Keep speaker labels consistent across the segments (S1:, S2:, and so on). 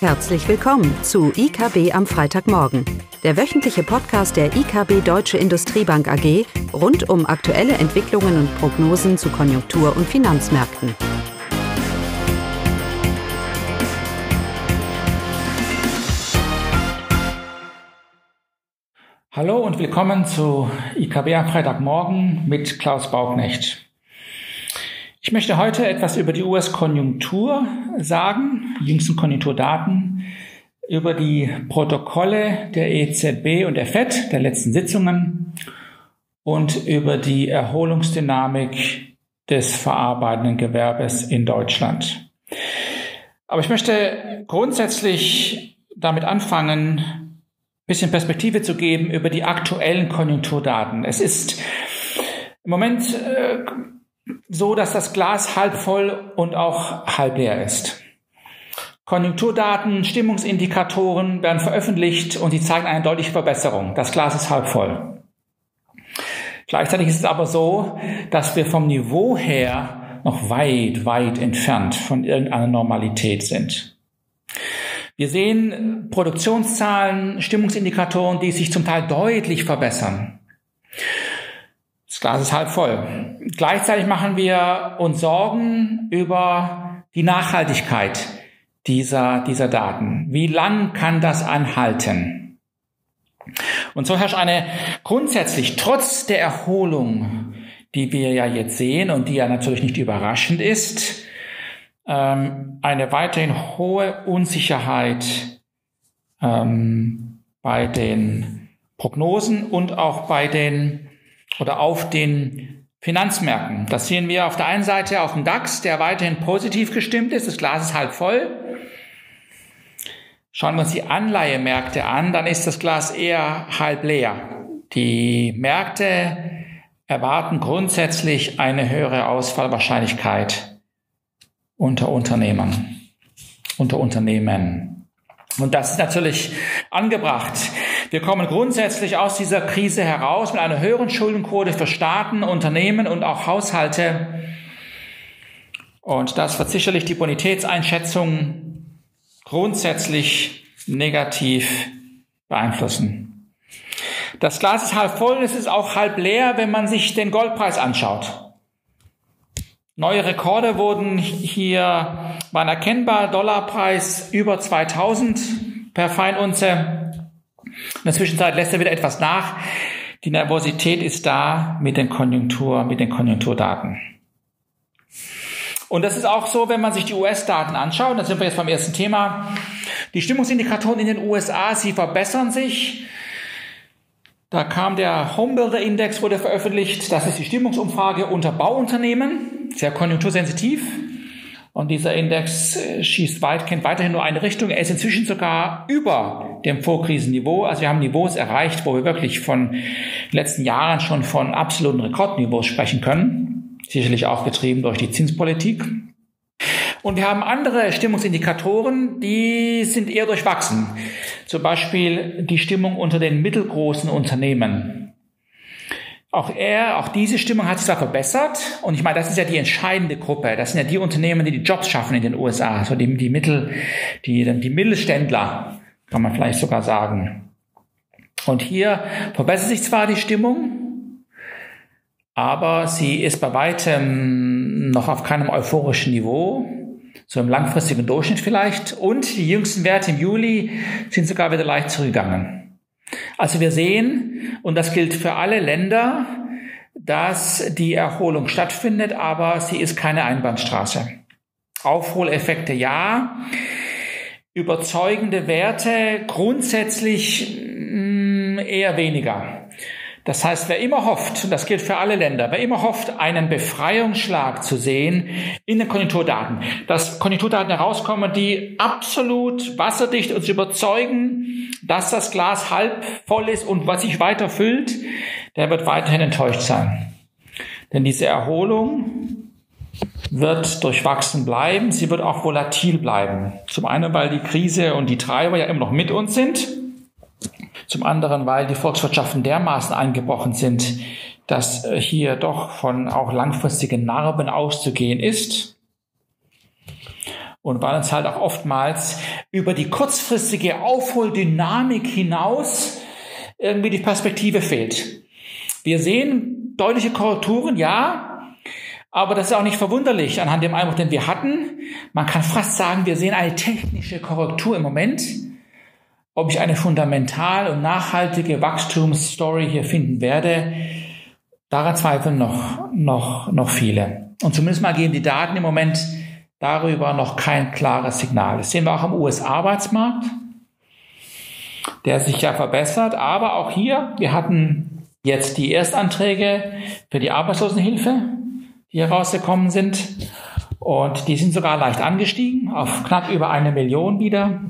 S1: Herzlich willkommen zu IKB am Freitagmorgen, der wöchentliche Podcast der IKB Deutsche Industriebank AG rund um aktuelle Entwicklungen und Prognosen zu Konjunktur- und Finanzmärkten.
S2: Hallo und willkommen zu IKB am Freitagmorgen mit Klaus Bauknecht. Ich möchte heute etwas über die US-Konjunktur sagen, die jüngsten Konjunkturdaten, über die Protokolle der EZB und der FED der letzten Sitzungen und über die Erholungsdynamik des verarbeitenden Gewerbes in Deutschland. Aber ich möchte grundsätzlich damit anfangen, ein bisschen Perspektive zu geben über die aktuellen Konjunkturdaten. Es ist im Moment äh, so, dass das Glas halb voll und auch halb leer ist. Konjunkturdaten, Stimmungsindikatoren werden veröffentlicht und sie zeigen eine deutliche Verbesserung. Das Glas ist halb voll. Gleichzeitig ist es aber so, dass wir vom Niveau her noch weit, weit entfernt von irgendeiner Normalität sind. Wir sehen Produktionszahlen, Stimmungsindikatoren, die sich zum Teil deutlich verbessern. Das Glas ist halb voll. Gleichzeitig machen wir uns Sorgen über die Nachhaltigkeit dieser, dieser Daten. Wie lang kann das anhalten? Und so herrscht eine grundsätzlich, trotz der Erholung, die wir ja jetzt sehen und die ja natürlich nicht überraschend ist, ähm, eine weiterhin hohe Unsicherheit ähm, bei den Prognosen und auch bei den oder auf den Finanzmärkten. Das sehen wir auf der einen Seite auf dem DAX, der weiterhin positiv gestimmt ist. Das Glas ist halb voll. Schauen wir uns die Anleihemärkte an, dann ist das Glas eher halb leer. Die Märkte erwarten grundsätzlich eine höhere Ausfallwahrscheinlichkeit unter Unternehmern, unter Unternehmen. Und das ist natürlich angebracht. Wir kommen grundsätzlich aus dieser Krise heraus mit einer höheren Schuldenquote für Staaten, Unternehmen und auch Haushalte. Und das wird sicherlich die Bonitätseinschätzung grundsätzlich negativ beeinflussen. Das Glas ist halb voll, es ist auch halb leer, wenn man sich den Goldpreis anschaut. Neue Rekorde wurden hier, waren erkennbar, Dollarpreis über 2000 per Feinunze. In der Zwischenzeit lässt er wieder etwas nach. Die Nervosität ist da mit den Konjunktur, mit den Konjunkturdaten. Und das ist auch so, wenn man sich die US-Daten anschaut, da sind wir jetzt beim ersten Thema. Die Stimmungsindikatoren in den USA, sie verbessern sich. Da kam der Homebuilder Index, wurde veröffentlicht. Das ist die Stimmungsumfrage unter Bauunternehmen, sehr konjunktursensitiv. Und dieser Index äh, schießt weit, kennt weiterhin nur eine Richtung. Er ist inzwischen sogar über dem Vorkrisenniveau. Also wir haben Niveaus erreicht, wo wir wirklich von den letzten Jahren schon von absoluten Rekordniveaus sprechen können. Sicherlich auch getrieben durch die Zinspolitik. Und wir haben andere Stimmungsindikatoren, die sind eher durchwachsen. Zum Beispiel die Stimmung unter den mittelgroßen Unternehmen. Auch er, auch diese Stimmung hat sich da verbessert. Und ich meine, das ist ja die entscheidende Gruppe. Das sind ja die Unternehmen, die die Jobs schaffen in den USA. So die, die Mittel, die, die Mittelständler, kann man vielleicht sogar sagen. Und hier verbessert sich zwar die Stimmung, aber sie ist bei weitem noch auf keinem euphorischen Niveau, so im langfristigen Durchschnitt vielleicht. Und die jüngsten Werte im Juli sind sogar wieder leicht zurückgegangen. Also wir sehen, und das gilt für alle Länder, dass die Erholung stattfindet, aber sie ist keine Einbahnstraße. Aufholeffekte ja, überzeugende Werte grundsätzlich mm, eher weniger. Das heißt, wer immer hofft, und das gilt für alle Länder, wer immer hofft, einen Befreiungsschlag zu sehen in den Konjunkturdaten, dass Konjunkturdaten herauskommen, die absolut wasserdicht uns überzeugen, dass das Glas halb voll ist und was sich weiter füllt, der wird weiterhin enttäuscht sein. Denn diese Erholung wird durchwachsen bleiben, sie wird auch volatil bleiben. Zum einen, weil die Krise und die Treiber ja immer noch mit uns sind zum anderen, weil die Volkswirtschaften dermaßen eingebrochen sind, dass äh, hier doch von auch langfristigen Narben auszugehen ist. und weil uns halt auch oftmals über die kurzfristige Aufholdynamik hinaus irgendwie die Perspektive fehlt. Wir sehen deutliche Korrekturen, ja, aber das ist auch nicht verwunderlich anhand dem Einbruch, den wir hatten. Man kann fast sagen, wir sehen eine technische Korrektur im Moment. Ob ich eine fundamental und nachhaltige Wachstumsstory hier finden werde, daran zweifeln noch, noch, noch viele. Und zumindest mal geben die Daten im Moment darüber noch kein klares Signal. Das sehen wir auch am US-Arbeitsmarkt, der sich ja verbessert. Aber auch hier, wir hatten jetzt die Erstanträge für die Arbeitslosenhilfe, die herausgekommen sind. Und die sind sogar leicht angestiegen auf knapp über eine Million wieder.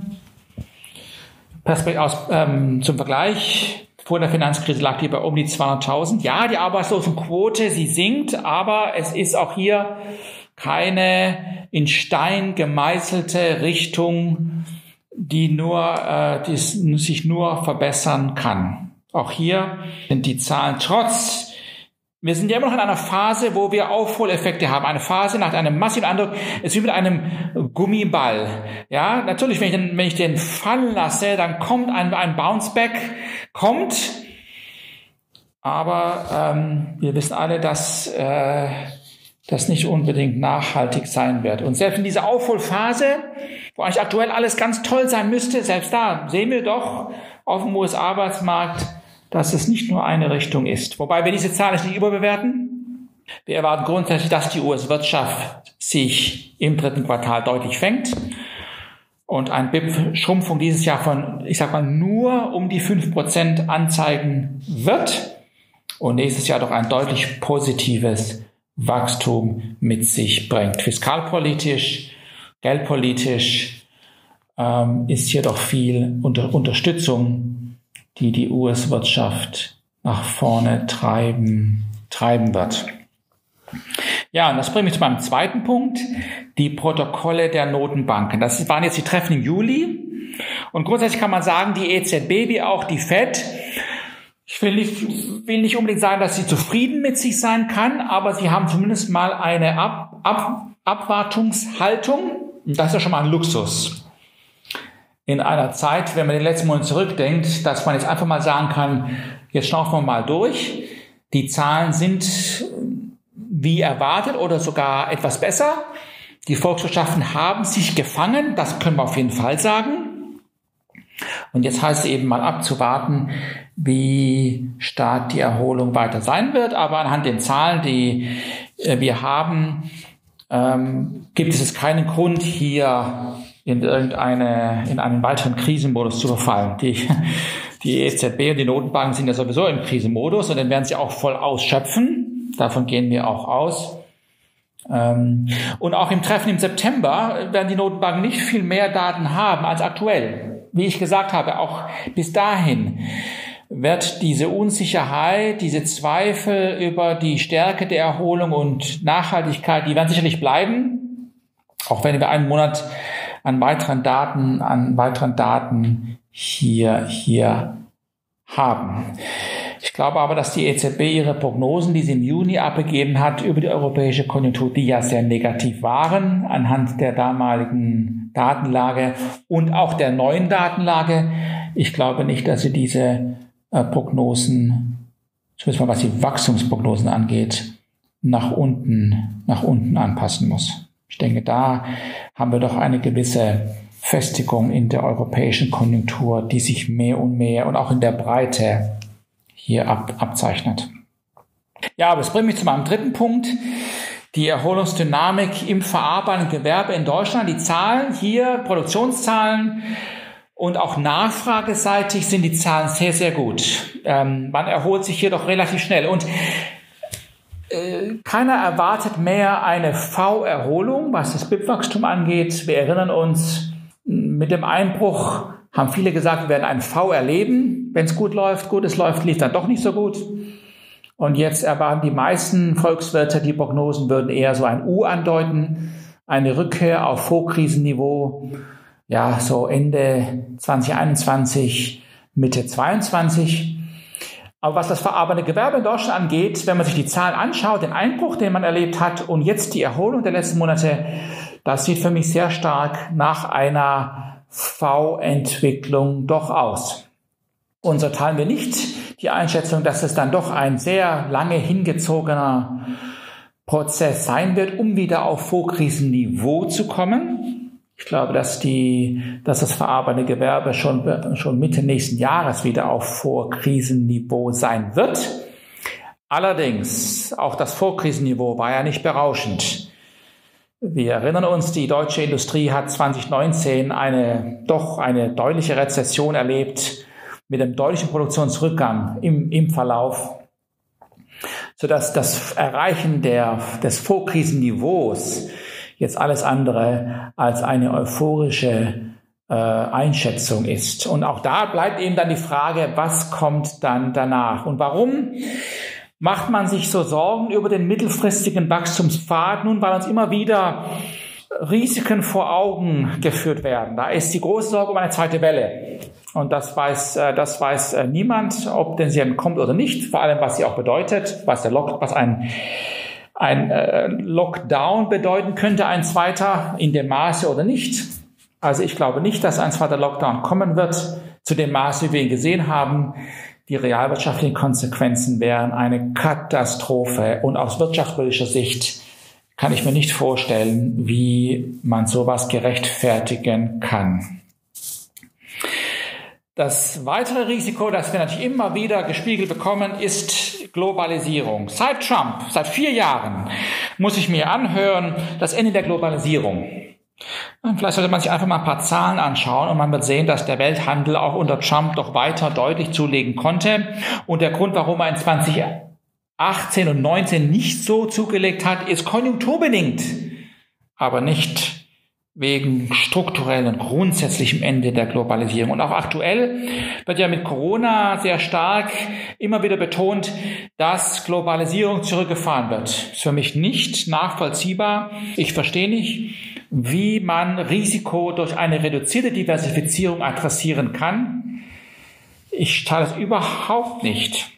S2: Perspekt aus, ähm, zum Vergleich, vor der Finanzkrise lag die bei um die 200.000. Ja, die Arbeitslosenquote, sie sinkt, aber es ist auch hier keine in Stein gemeißelte Richtung, die nur, äh, die sich nur verbessern kann. Auch hier sind die Zahlen trotz wir sind ja immer noch in einer Phase, wo wir Aufholeffekte haben. Eine Phase nach einem massiven Eindruck. Ist wie mit einem Gummiball. Ja, natürlich, wenn ich den, wenn ich den fallen lasse, dann kommt ein, ein Bounceback, kommt. Aber ähm, wir wissen alle, dass äh, das nicht unbedingt nachhaltig sein wird. Und selbst in dieser Aufholphase, wo eigentlich aktuell alles ganz toll sein müsste, selbst da sehen wir doch auf dem US-Arbeitsmarkt, dass es nicht nur eine Richtung ist. Wobei wir diese Zahl nicht überbewerten. Wir erwarten grundsätzlich, dass die US-Wirtschaft sich im dritten Quartal deutlich fängt und ein BIP-Schrumpfung dieses Jahr von, ich sag mal, nur um die fünf Prozent anzeigen wird und nächstes Jahr doch ein deutlich positives Wachstum mit sich bringt. Fiskalpolitisch, geldpolitisch ähm, ist hier doch viel unter Unterstützung die die US-Wirtschaft nach vorne treiben, treiben wird. Ja, und das bringt mich zu meinem zweiten Punkt, die Protokolle der Notenbanken. Das waren jetzt die Treffen im Juli. Und grundsätzlich kann man sagen, die EZB wie auch die FED, ich will nicht, will nicht unbedingt sagen, dass sie zufrieden mit sich sein kann, aber sie haben zumindest mal eine Ab, Ab, Abwartungshaltung. Das ist ja schon mal ein Luxus in einer Zeit, wenn man den letzten Monat zurückdenkt, dass man jetzt einfach mal sagen kann, jetzt schauen wir mal durch. Die Zahlen sind wie erwartet oder sogar etwas besser. Die Volkswirtschaften haben sich gefangen, das können wir auf jeden Fall sagen. Und jetzt heißt es eben mal abzuwarten, wie stark die Erholung weiter sein wird. Aber anhand den Zahlen, die äh, wir haben, ähm, gibt es keinen Grund, hier in irgendeine, in einen weiteren Krisenmodus zu verfallen. Die, die EZB und die Notenbanken sind ja sowieso im Krisenmodus und dann werden sie auch voll ausschöpfen. Davon gehen wir auch aus. Ähm, und auch im Treffen im September werden die Notenbanken nicht viel mehr Daten haben als aktuell. Wie ich gesagt habe, auch bis dahin wird diese Unsicherheit, diese Zweifel über die Stärke der Erholung und Nachhaltigkeit, die werden sicherlich bleiben. Auch wenn wir einen Monat an weiteren Daten, an weiteren Daten hier, hier haben. Ich glaube aber, dass die EZB ihre Prognosen, die sie im Juni abgegeben hat, über die europäische Konjunktur, die ja sehr negativ waren, anhand der damaligen Datenlage und auch der neuen Datenlage, ich glaube nicht, dass sie diese äh, Prognosen, zumindest mal was die Wachstumsprognosen angeht, nach unten, nach unten anpassen muss. Ich denke, da haben wir doch eine gewisse Festigung in der europäischen Konjunktur, die sich mehr und mehr und auch in der Breite hier ab, abzeichnet. Ja, aber es bringt mich zu meinem dritten Punkt. Die Erholungsdynamik im verarbeitenden Gewerbe in Deutschland. Die Zahlen hier, Produktionszahlen und auch nachfrageseitig sind die Zahlen sehr, sehr gut. Ähm, man erholt sich hier doch relativ schnell. Und keiner erwartet mehr eine V-Erholung, was das BIP-Wachstum angeht. Wir erinnern uns, mit dem Einbruch haben viele gesagt, wir werden ein V erleben. Wenn es gut läuft, gut, es läuft, lief dann doch nicht so gut. Und jetzt erwarten die meisten Volkswirte, die Prognosen würden eher so ein U andeuten, eine Rückkehr auf Vorkrisenniveau, ja, so Ende 2021, Mitte 22. Aber was das verarbeitende Gewerbe in Deutschland angeht, wenn man sich die Zahlen anschaut, den Einbruch, den man erlebt hat und jetzt die Erholung der letzten Monate, Das sieht für mich sehr stark nach einer V-Entwicklung doch aus. Und so teilen wir nicht die Einschätzung, dass es dann doch ein sehr lange hingezogener Prozess sein wird, um wieder auf Vorkrisenniveau zu kommen. Ich glaube, dass die, dass das verarbeitende Gewerbe schon, schon Mitte nächsten Jahres wieder auf Vorkrisenniveau sein wird. Allerdings, auch das Vorkrisenniveau war ja nicht berauschend. Wir erinnern uns, die deutsche Industrie hat 2019 eine, doch eine deutliche Rezession erlebt mit einem deutlichen Produktionsrückgang im, im Verlauf, sodass das Erreichen der, des Vorkrisenniveaus jetzt alles andere als eine euphorische äh, Einschätzung ist. Und auch da bleibt eben dann die Frage, was kommt dann danach und warum? Macht man sich so Sorgen über den mittelfristigen Wachstumspfad? Nun, weil uns immer wieder Risiken vor Augen geführt werden. Da ist die große Sorge um eine zweite Welle. Und das weiß, äh, das weiß äh, niemand, ob denn sie kommt oder nicht. Vor allem, was sie auch bedeutet, was der Lock, was ein, ein äh, Lockdown bedeuten könnte, ein zweiter in dem Maße oder nicht. Also ich glaube nicht, dass ein zweiter Lockdown kommen wird, zu dem Maße, wie wir ihn gesehen haben. Die realwirtschaftlichen Konsequenzen wären eine Katastrophe und aus wirtschaftspolitischer Sicht kann ich mir nicht vorstellen, wie man sowas gerechtfertigen kann. Das weitere Risiko, das wir natürlich immer wieder gespiegelt bekommen, ist Globalisierung. Seit Trump, seit vier Jahren, muss ich mir anhören, das Ende der Globalisierung. Vielleicht sollte man sich einfach mal ein paar Zahlen anschauen und man wird sehen, dass der Welthandel auch unter Trump doch weiter deutlich zulegen konnte. Und der Grund, warum er in 2018 und 19 nicht so zugelegt hat, ist konjunkturbedingt, aber nicht wegen strukturellen, grundsätzlichem Ende der Globalisierung. Und auch aktuell wird ja mit Corona sehr stark immer wieder betont, dass Globalisierung zurückgefahren wird. Das ist für mich nicht nachvollziehbar. Ich verstehe nicht, wie man Risiko durch eine reduzierte Diversifizierung adressieren kann. Ich teile es überhaupt nicht.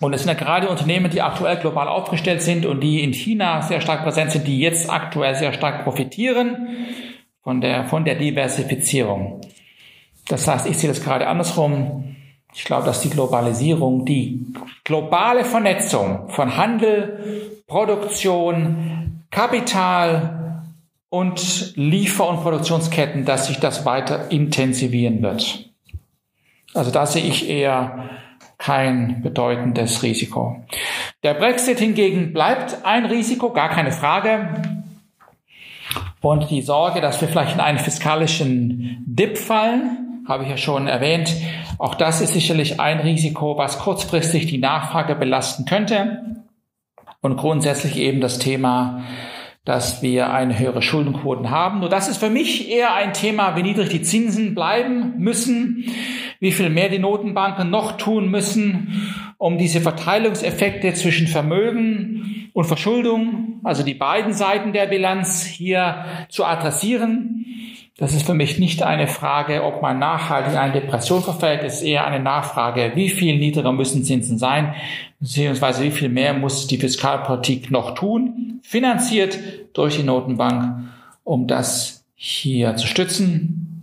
S2: Und es sind ja gerade Unternehmen, die aktuell global aufgestellt sind und die in China sehr stark präsent sind, die jetzt aktuell sehr stark profitieren von der, von der Diversifizierung. Das heißt, ich sehe das gerade andersrum. Ich glaube, dass die Globalisierung, die globale Vernetzung von Handel, Produktion, Kapital, und Liefer- und Produktionsketten, dass sich das weiter intensivieren wird. Also da sehe ich eher kein bedeutendes Risiko. Der Brexit hingegen bleibt ein Risiko, gar keine Frage. Und die Sorge, dass wir vielleicht in einen fiskalischen Dip fallen, habe ich ja schon erwähnt. Auch das ist sicherlich ein Risiko, was kurzfristig die Nachfrage belasten könnte. Und grundsätzlich eben das Thema dass wir eine höhere Schuldenquoten haben. Nur das ist für mich eher ein Thema, wie niedrig die Zinsen bleiben müssen, wie viel mehr die Notenbanken noch tun müssen, um diese Verteilungseffekte zwischen Vermögen und Verschuldung, also die beiden Seiten der Bilanz hier zu adressieren. Das ist für mich nicht eine Frage, ob man nachhaltig in eine Depression verfällt. Es ist eher eine Nachfrage, wie viel niedriger müssen Zinsen sein, beziehungsweise wie viel mehr muss die Fiskalpolitik noch tun, finanziert durch die Notenbank, um das hier zu stützen.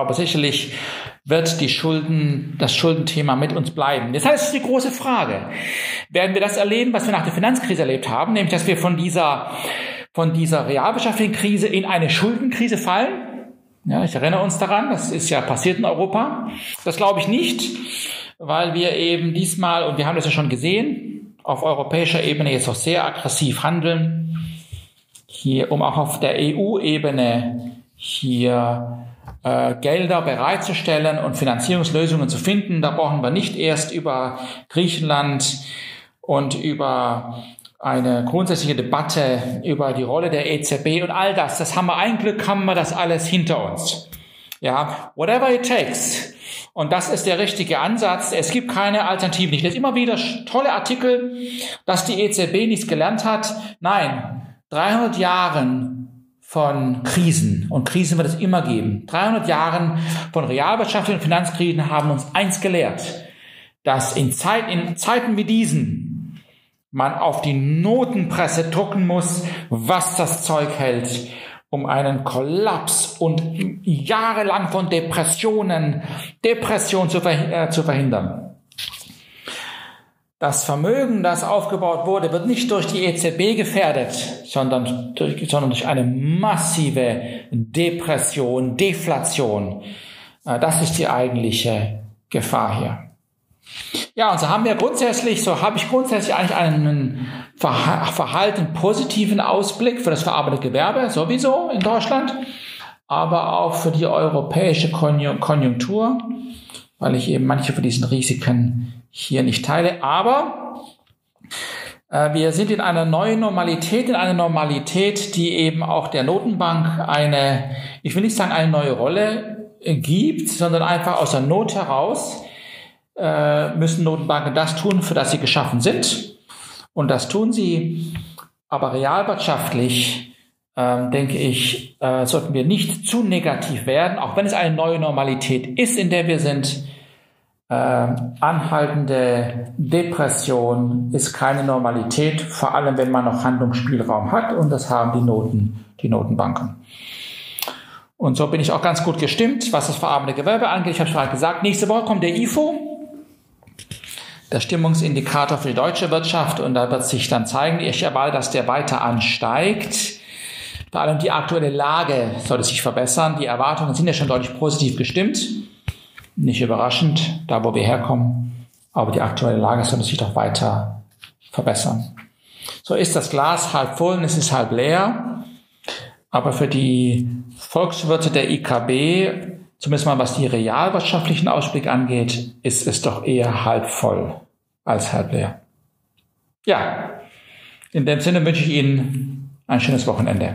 S2: Aber sicherlich wird die Schulden, das Schuldenthema mit uns bleiben. Das heißt, es ist die große Frage. Werden wir das erleben, was wir nach der Finanzkrise erlebt haben, nämlich, dass wir von dieser, von dieser realwirtschaftlichen Krise in eine Schuldenkrise fallen? Ja, ich erinnere uns daran, das ist ja passiert in Europa. Das glaube ich nicht, weil wir eben diesmal, und wir haben das ja schon gesehen, auf europäischer Ebene jetzt auch sehr aggressiv handeln, hier, um auch auf der EU-Ebene hier äh, Gelder bereitzustellen und Finanzierungslösungen zu finden. Da brauchen wir nicht erst über Griechenland und über eine grundsätzliche Debatte über die Rolle der EZB und all das. Das haben wir ein Glück, haben wir das alles hinter uns. Ja, whatever it takes. Und das ist der richtige Ansatz. Es gibt keine Alternative. Ich lese immer wieder tolle Artikel, dass die EZB nichts gelernt hat. Nein, 300 Jahren von Krisen und Krisen wird es immer geben. 300 Jahren von realwirtschaftlichen Finanzkrisen haben uns eins gelehrt, dass in, Zeit, in Zeiten wie diesen man auf die Notenpresse drucken muss, was das Zeug hält um einen Kollaps und jahrelang von Depressionen, Depression zu, äh, zu verhindern. Das Vermögen, das aufgebaut wurde, wird nicht durch die EZB gefährdet, sondern durch, sondern durch eine massive Depression, Deflation. Äh, das ist die eigentliche Gefahr hier. Ja, und so haben wir grundsätzlich, so habe ich grundsätzlich eigentlich einen verhalten positiven Ausblick für das verarbeitete Gewerbe sowieso in Deutschland, aber auch für die europäische Konjunktur, weil ich eben manche von diesen Risiken hier nicht teile. Aber äh, wir sind in einer neuen Normalität, in einer Normalität, die eben auch der Notenbank eine, ich will nicht sagen eine neue Rolle äh, gibt, sondern einfach aus der Not heraus äh, müssen Notenbanken das tun, für das sie geschaffen sind. Und das tun sie. Aber realwirtschaftlich, äh, denke ich, äh, sollten wir nicht zu negativ werden, auch wenn es eine neue Normalität ist, in der wir sind. Äh, anhaltende Depression ist keine Normalität, vor allem wenn man noch Handlungsspielraum hat und das haben die Noten, die Notenbanken. Und so bin ich auch ganz gut gestimmt, was das verarbeitende Gewerbe angeht. Ich habe schon gesagt, nächste Woche kommt der IFO der Stimmungsindikator für die deutsche Wirtschaft und da wird sich dann zeigen, ich erwarte, dass der weiter ansteigt. Vor allem die aktuelle Lage sollte sich verbessern. Die Erwartungen sind ja schon deutlich positiv gestimmt. Nicht überraschend, da wo wir herkommen. Aber die aktuelle Lage sollte sich doch weiter verbessern. So ist das Glas halb voll und es ist halb leer. Aber für die Volkswirte der IKB zumindest mal was die realwirtschaftlichen Ausblicke angeht, ist es doch eher halb voll als halb leer. Ja, in dem Sinne wünsche ich Ihnen ein schönes Wochenende.